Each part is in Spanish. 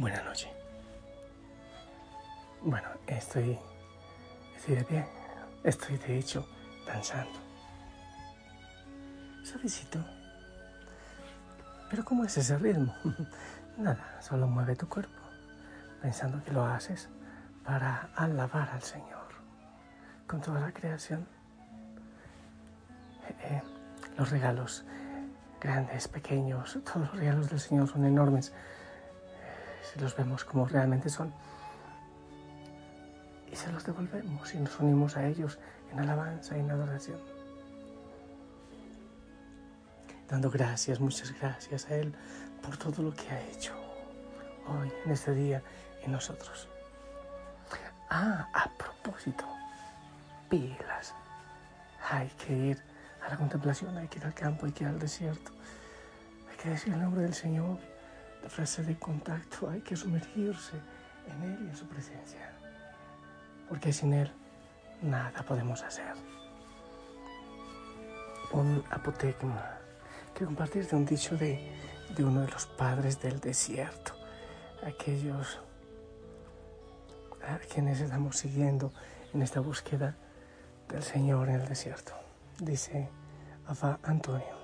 Buenas noches. Bueno, estoy, estoy de pie. Estoy de hecho danzando. Suavecito. Pero ¿cómo es ese ritmo? Nada, solo mueve tu cuerpo, pensando que lo haces para alabar al Señor con toda la creación. Eh, eh, los regalos grandes, pequeños, todos los regalos del Señor son enormes si los vemos como realmente son. Y se los devolvemos y nos unimos a ellos en alabanza y en adoración. Dando gracias, muchas gracias a Él por todo lo que ha hecho hoy, en este día, en nosotros. Ah, a propósito, pilas. Hay que ir a la contemplación, hay que ir al campo, hay que ir al desierto. Hay que decir el nombre del Señor la frase de contacto, hay que sumergirse en Él y en su presencia, porque sin Él nada podemos hacer. Un apotegma. Quiero compartirte un dicho de, de uno de los padres del desierto, aquellos a quienes estamos siguiendo en esta búsqueda del Señor en el desierto. Dice Abba Antonio.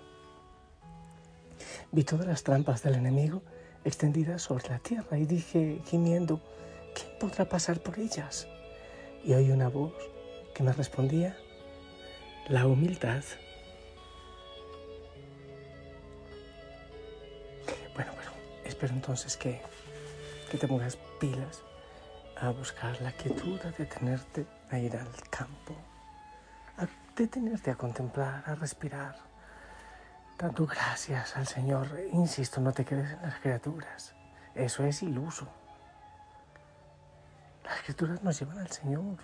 Vi todas las trampas del enemigo extendidas sobre la tierra y dije, gimiendo, ¿quién podrá pasar por ellas? Y oí una voz que me respondía, la humildad. Bueno, bueno, espero entonces que, que te pongas pilas a buscar la quietud, a detenerte a ir al campo, a detenerte a contemplar, a respirar Dando gracias al Señor. Insisto, no te quedes en las criaturas. Eso es iluso. Las criaturas nos llevan al Señor.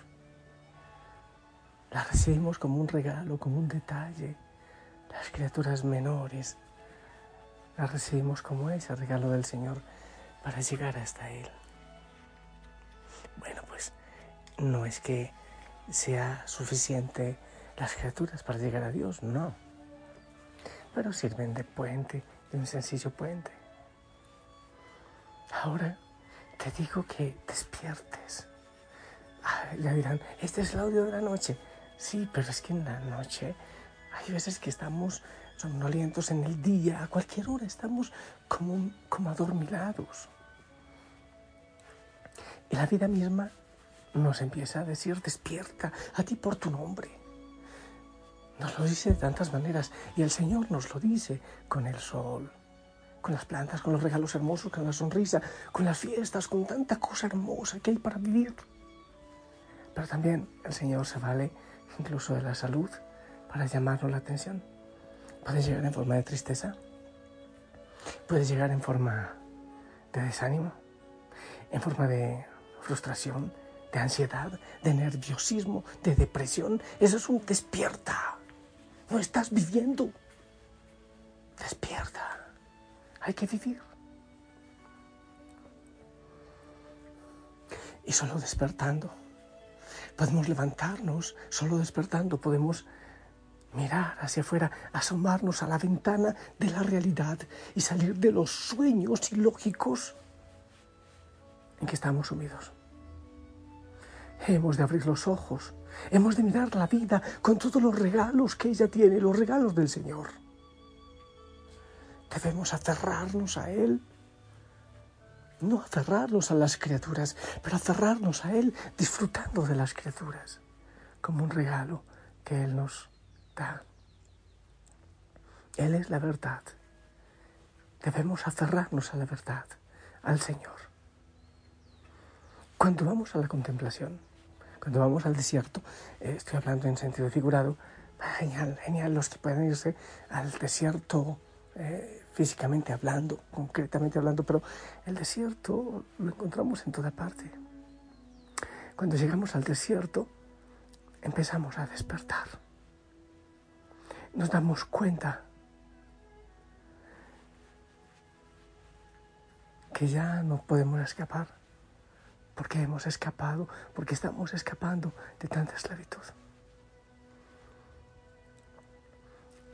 Las recibimos como un regalo, como un detalle. Las criaturas menores las recibimos como ese regalo del Señor para llegar hasta Él. Bueno, pues no es que sea suficiente las criaturas para llegar a Dios, no pero sirven de puente, de un sencillo puente. Ahora te digo que despiertes. Ah, ya dirán, este es el audio de la noche. Sí, pero es que en la noche hay veces que estamos somnolientos en el día, a cualquier hora estamos como, como adormilados. Y la vida misma nos empieza a decir, despierta a ti por tu nombre. Nos lo dice de tantas maneras y el Señor nos lo dice con el sol, con las plantas, con los regalos hermosos, con la sonrisa, con las fiestas, con tanta cosa hermosa que hay para vivir. Pero también el Señor se vale incluso de la salud para llamarnos la atención. Puede llegar en forma de tristeza, puede llegar en forma de desánimo, en forma de frustración, de ansiedad, de nerviosismo, de depresión. Eso es un despierta. No estás viviendo. Despierta. Hay que vivir. Y solo despertando podemos levantarnos, solo despertando podemos mirar hacia afuera, asomarnos a la ventana de la realidad y salir de los sueños ilógicos en que estamos sumidos. Hemos de abrir los ojos Hemos de mirar la vida con todos los regalos que ella tiene, los regalos del Señor. Debemos aferrarnos a Él. No aferrarnos a las criaturas, pero aferrarnos a Él disfrutando de las criaturas, como un regalo que Él nos da. Él es la verdad. Debemos aferrarnos a la verdad, al Señor. Cuando vamos a la contemplación, cuando vamos al desierto, eh, estoy hablando en sentido figurado, genial, genial los que pueden irse al desierto eh, físicamente hablando, concretamente hablando, pero el desierto lo encontramos en toda parte. Cuando llegamos al desierto, empezamos a despertar. Nos damos cuenta que ya no podemos escapar porque hemos escapado, porque estamos escapando de tanta esclavitud.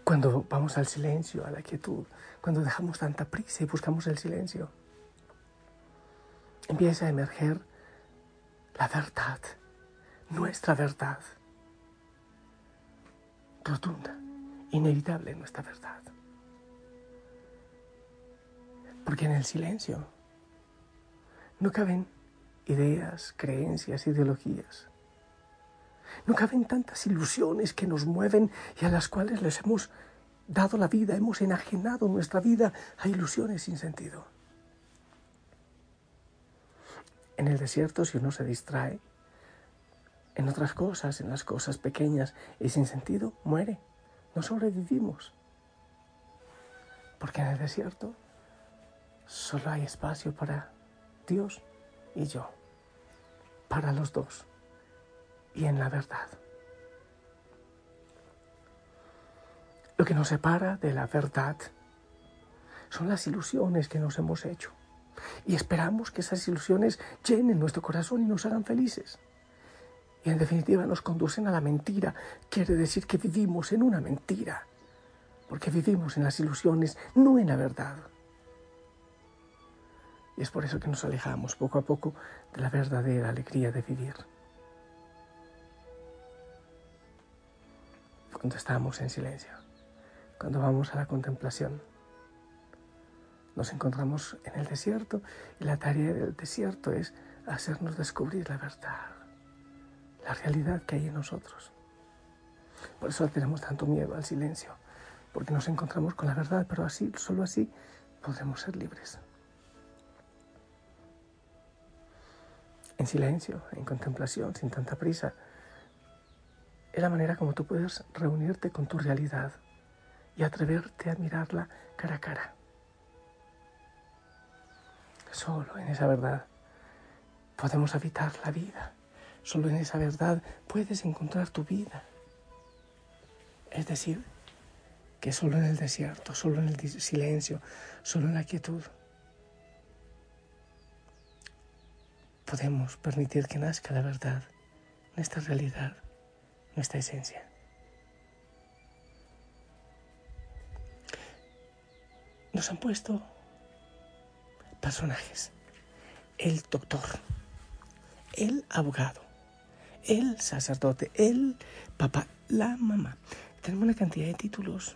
Cuando vamos al silencio, a la quietud, cuando dejamos tanta prisa y buscamos el silencio, empieza a emerger la verdad, nuestra verdad, rotunda, inevitable nuestra verdad. Porque en el silencio no caben ideas, creencias, ideologías. No caben tantas ilusiones que nos mueven y a las cuales les hemos dado la vida, hemos enajenado nuestra vida a ilusiones sin sentido. En el desierto, si uno se distrae en otras cosas, en las cosas pequeñas y sin sentido, muere. No sobrevivimos. Porque en el desierto solo hay espacio para Dios y yo, para los dos y en la verdad. Lo que nos separa de la verdad son las ilusiones que nos hemos hecho y esperamos que esas ilusiones llenen nuestro corazón y nos hagan felices. Y en definitiva nos conducen a la mentira. Quiere decir que vivimos en una mentira, porque vivimos en las ilusiones, no en la verdad. Y es por eso que nos alejamos poco a poco de la verdadera alegría de vivir. Cuando estamos en silencio, cuando vamos a la contemplación, nos encontramos en el desierto y la tarea del desierto es hacernos descubrir la verdad, la realidad que hay en nosotros. Por eso tenemos tanto miedo al silencio, porque nos encontramos con la verdad, pero así, solo así podremos ser libres. En silencio, en contemplación, sin tanta prisa. Es la manera como tú puedes reunirte con tu realidad y atreverte a mirarla cara a cara. Solo en esa verdad podemos habitar la vida. Solo en esa verdad puedes encontrar tu vida. Es decir, que solo en el desierto, solo en el silencio, solo en la quietud, podemos permitir que nazca la verdad, nuestra realidad, nuestra esencia. Nos han puesto personajes. El doctor, el abogado, el sacerdote, el papá, la mamá. Tenemos una cantidad de títulos,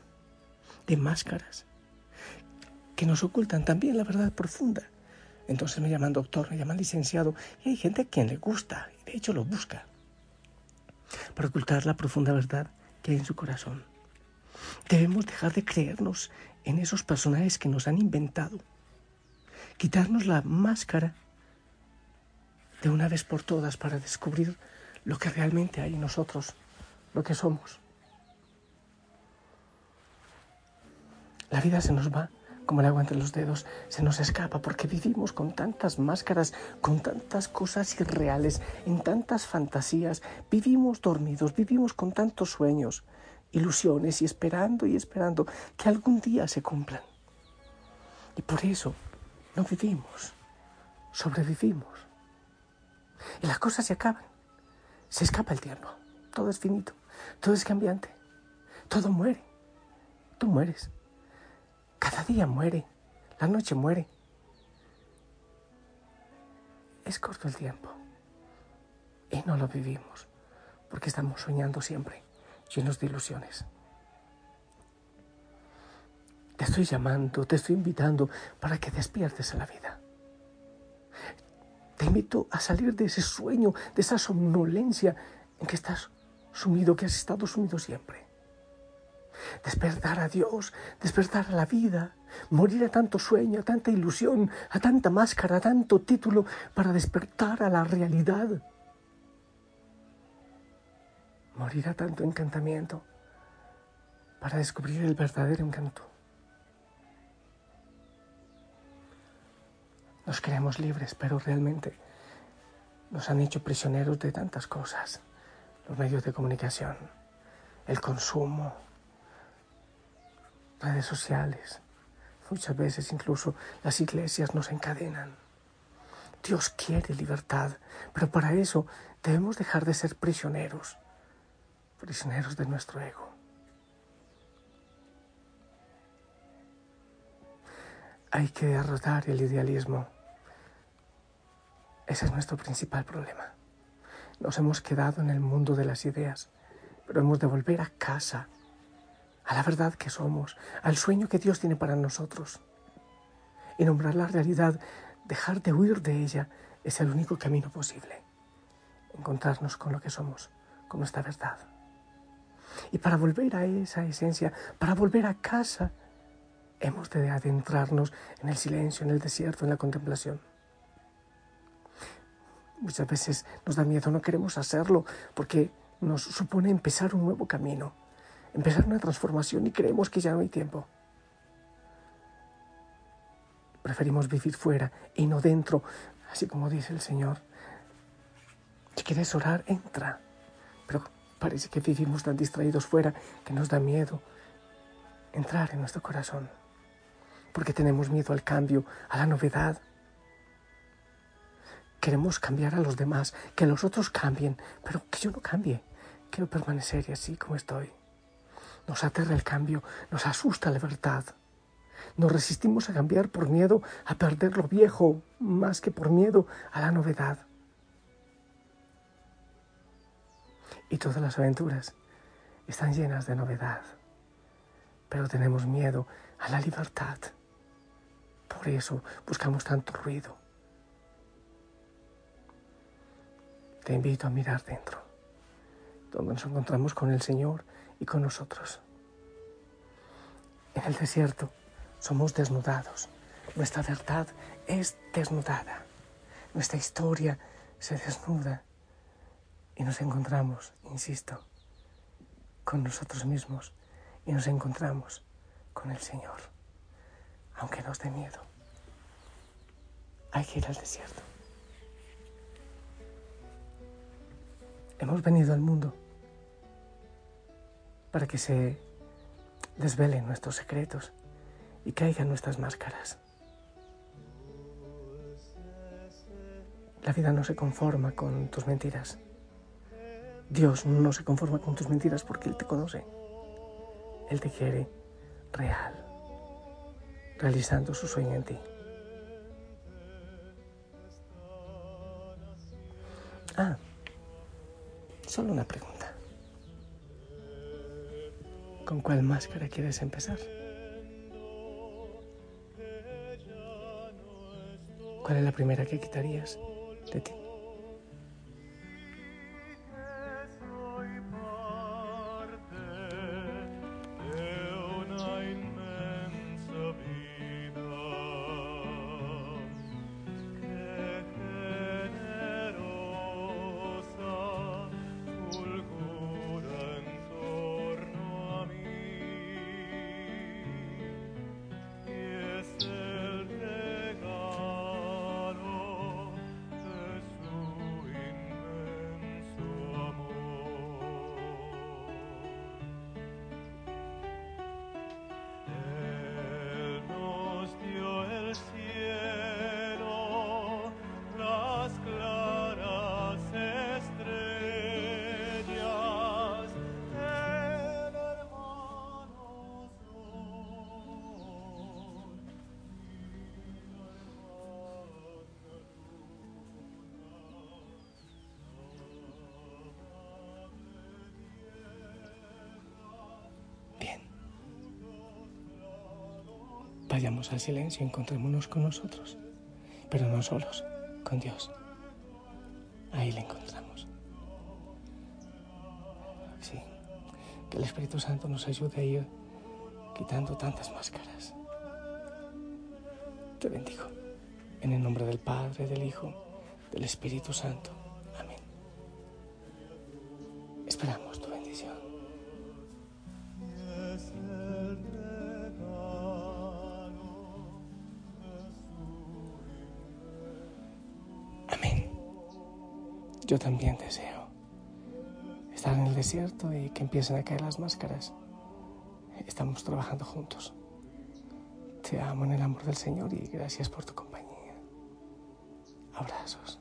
de máscaras, que nos ocultan también la verdad profunda entonces me llaman doctor, me llaman licenciado y hay gente a quien le gusta y de hecho lo busca para ocultar la profunda verdad que hay en su corazón. Debemos dejar de creernos en esos personajes que nos han inventado, quitarnos la máscara de una vez por todas para descubrir lo que realmente hay en nosotros, lo que somos. La vida se nos va como el agua entre los dedos, se nos escapa porque vivimos con tantas máscaras, con tantas cosas irreales, en tantas fantasías, vivimos dormidos, vivimos con tantos sueños, ilusiones y esperando y esperando que algún día se cumplan. Y por eso no vivimos, sobrevivimos. Y las cosas se acaban, se escapa el tiempo, todo es finito, todo es cambiante, todo muere, tú mueres. Cada día muere, la noche muere. Es corto el tiempo y no lo vivimos porque estamos soñando siempre, llenos de ilusiones. Te estoy llamando, te estoy invitando para que despiertes a la vida. Te invito a salir de ese sueño, de esa somnolencia en que estás sumido, que has estado sumido siempre despertar a Dios, despertar a la vida, morir a tanto sueño, a tanta ilusión, a tanta máscara, a tanto título, para despertar a la realidad. Morir a tanto encantamiento, para descubrir el verdadero encanto. Nos creemos libres, pero realmente nos han hecho prisioneros de tantas cosas. Los medios de comunicación, el consumo, redes sociales, muchas veces incluso las iglesias nos encadenan. Dios quiere libertad, pero para eso debemos dejar de ser prisioneros, prisioneros de nuestro ego. Hay que derrotar el idealismo Ese es nuestro principal problema. Nos hemos quedado en el mundo de las ideas, pero hemos de volver a casa, a la verdad que somos, al sueño que Dios tiene para nosotros. Y nombrar la realidad, dejar de huir de ella, es el único camino posible. Encontrarnos con lo que somos, con nuestra verdad. Y para volver a esa esencia, para volver a casa, hemos de adentrarnos en el silencio, en el desierto, en la contemplación. Muchas veces nos da miedo, no queremos hacerlo porque nos supone empezar un nuevo camino, empezar una transformación y creemos que ya no hay tiempo. Preferimos vivir fuera y no dentro, así como dice el Señor. Si quieres orar, entra. Pero parece que vivimos tan distraídos fuera que nos da miedo entrar en nuestro corazón. Porque tenemos miedo al cambio, a la novedad, Queremos cambiar a los demás, que los otros cambien, pero que yo no cambie. Quiero permanecer así como estoy. Nos aterra el cambio, nos asusta la libertad. Nos resistimos a cambiar por miedo a perder lo viejo, más que por miedo a la novedad. Y todas las aventuras están llenas de novedad, pero tenemos miedo a la libertad. Por eso buscamos tanto ruido. te invito a mirar dentro, donde nos encontramos con el Señor y con nosotros. En el desierto somos desnudados, nuestra verdad es desnudada, nuestra historia se desnuda y nos encontramos, insisto, con nosotros mismos y nos encontramos con el Señor, aunque nos dé miedo. Hay que ir al desierto. Hemos venido al mundo para que se desvelen nuestros secretos y caigan nuestras máscaras. La vida no se conforma con tus mentiras. Dios no se conforma con tus mentiras porque Él te conoce. Él te quiere real, realizando su sueño en ti. Ah, Solo una pregunta. ¿Con cuál máscara quieres empezar? ¿Cuál es la primera que quitarías de ti? Vayamos al silencio, encontrémonos con nosotros, pero no solos, con Dios. Ahí le encontramos. Sí, que el Espíritu Santo nos ayude a ir quitando tantas máscaras. Te bendigo. En el nombre del Padre, del Hijo, del Espíritu Santo. Yo también deseo estar en el desierto y que empiecen a caer las máscaras. Estamos trabajando juntos. Te amo en el amor del Señor y gracias por tu compañía. Abrazos.